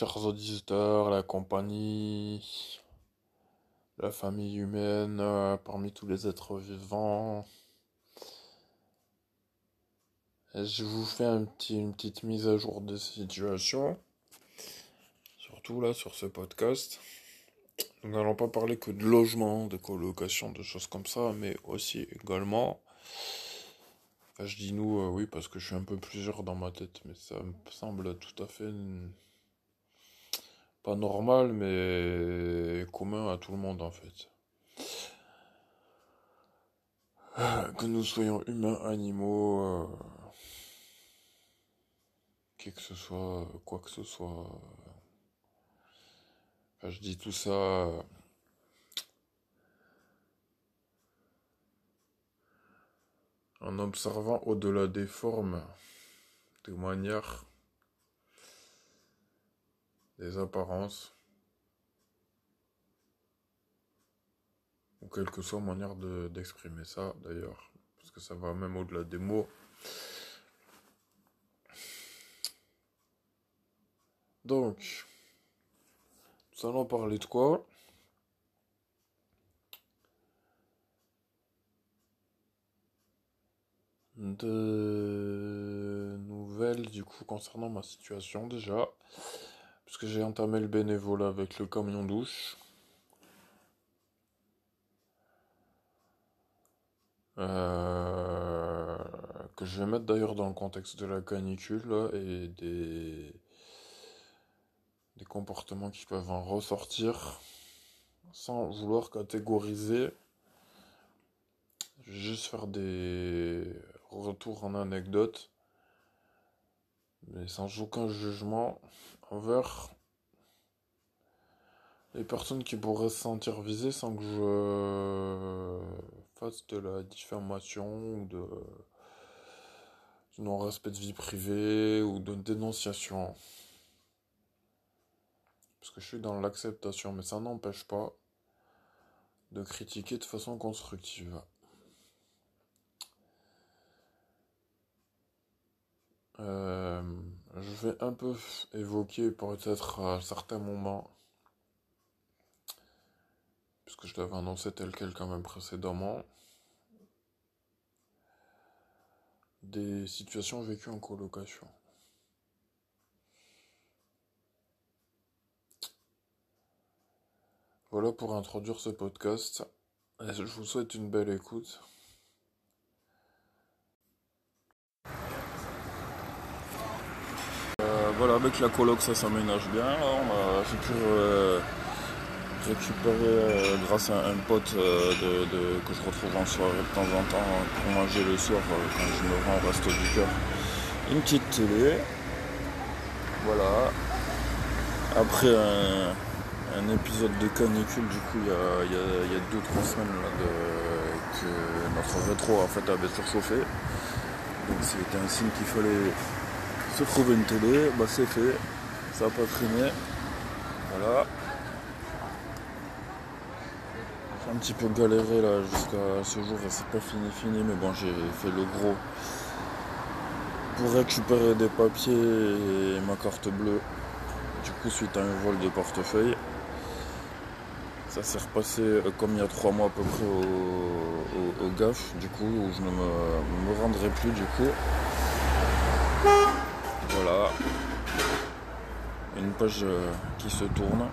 Chers auditeurs, la compagnie, la famille humaine, euh, parmi tous les êtres vivants. Je vous fais un petit, une petite mise à jour de situation, surtout là sur ce podcast. Nous n'allons pas parler que de logement, de colocation, de choses comme ça, mais aussi également je dis nous, euh, oui, parce que je suis un peu plusieurs dans ma tête, mais ça me semble tout à fait normal, mais commun à tout le monde en fait. Que nous soyons humains, animaux, euh, qui que ce soit, quoi que ce soit. je dis tout ça en observant au-delà des formes, des manières, des apparences, ou quelle que soit manière d'exprimer ça d'ailleurs, parce que ça va même au-delà des mots. Donc, nous allons parler de quoi? De nouvelles du coup concernant ma situation déjà, puisque j'ai entamé le bénévolat avec le camion douche. Euh, que je vais mettre d'ailleurs dans le contexte de la canicule et des, des comportements qui peuvent en ressortir sans vouloir catégoriser. Je vais juste faire des retour en anecdote, mais sans aucun jugement envers les personnes qui pourraient se sentir visées sans que je fasse de la diffamation ou de non-respect de vie privée ou de dénonciation. Parce que je suis dans l'acceptation, mais ça n'empêche pas de critiquer de façon constructive. Euh, je vais un peu évoquer peut-être à certains moments, puisque je l'avais annoncé tel quel quand même précédemment, des situations vécues en colocation. Voilà pour introduire ce podcast. Je vous souhaite une belle écoute. Voilà, avec la coloc, ça s'aménage bien. J'ai pu euh, récupérer, euh, grâce à un pote euh, que je retrouve en soirée de temps en temps pour manger le soir quand je me rends au resto du cœur, une petite télé. Voilà. Après un, épisode de canicule, du coup, il y a, deux trois semaines que notre rétro en fait avait surchauffé. Donc c'était un signe qu'il fallait se trouver une télé, bah c'est fait, ça n'a pas traîné. Voilà. J'ai un petit peu galéré là jusqu'à ce jour c'est pas fini fini mais bon j'ai fait le gros pour récupérer des papiers et ma carte bleue. Du coup suite à un vol de portefeuille. Ça s'est repassé euh, comme il y a trois mois à peu près au, au, GAF, du coup, où je ne me, me rendrai plus du coup. Une page euh, qui se tourne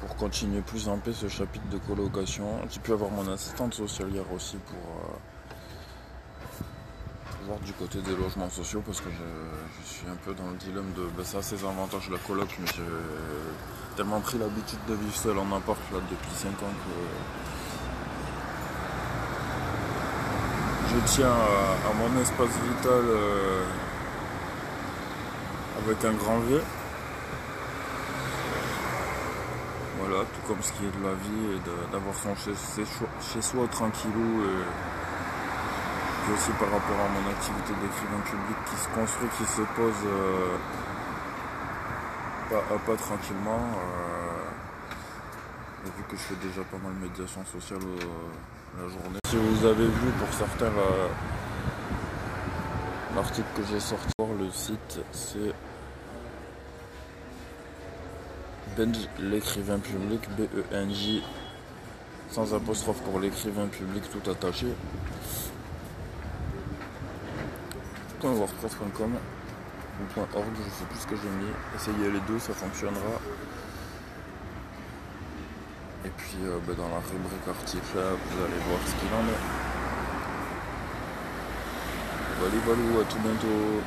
pour continuer plus en paix ce chapitre de colocation. J'ai pu avoir mon assistante sociale hier aussi pour euh, voir du côté des logements sociaux parce que je, suis un peu dans le dilemme de ben, ça ses avantages la coloc mais j'ai tellement pris l'habitude de vivre seul en appart là depuis 5 ans que je tiens à, mon espace vital euh, avec un grand V. Voilà, tout comme ce qui est de la vie et d'avoir son chez, soi tranquillou. Et aussi par rapport à mon activité d'écrivain public qui se construit, qui se pose euh, pas à pas tranquillement. Euh, vu que je fais déjà pas mal de médiation sociale euh, la journée. Si vous avez vu pour certains l'article que j'ai sorti, le site c'est Benj, l'écrivain public, B-E-N-J, sans apostrophe pour l'écrivain public tout attaché. .wordpress.com ou .org, je sais plus ce que j'ai mis. Essayez les deux, ça fonctionnera. Et puis euh, ben, dans la rubrique article, vous allez voir ce qu'il en est. Voilà, à tout bientôt.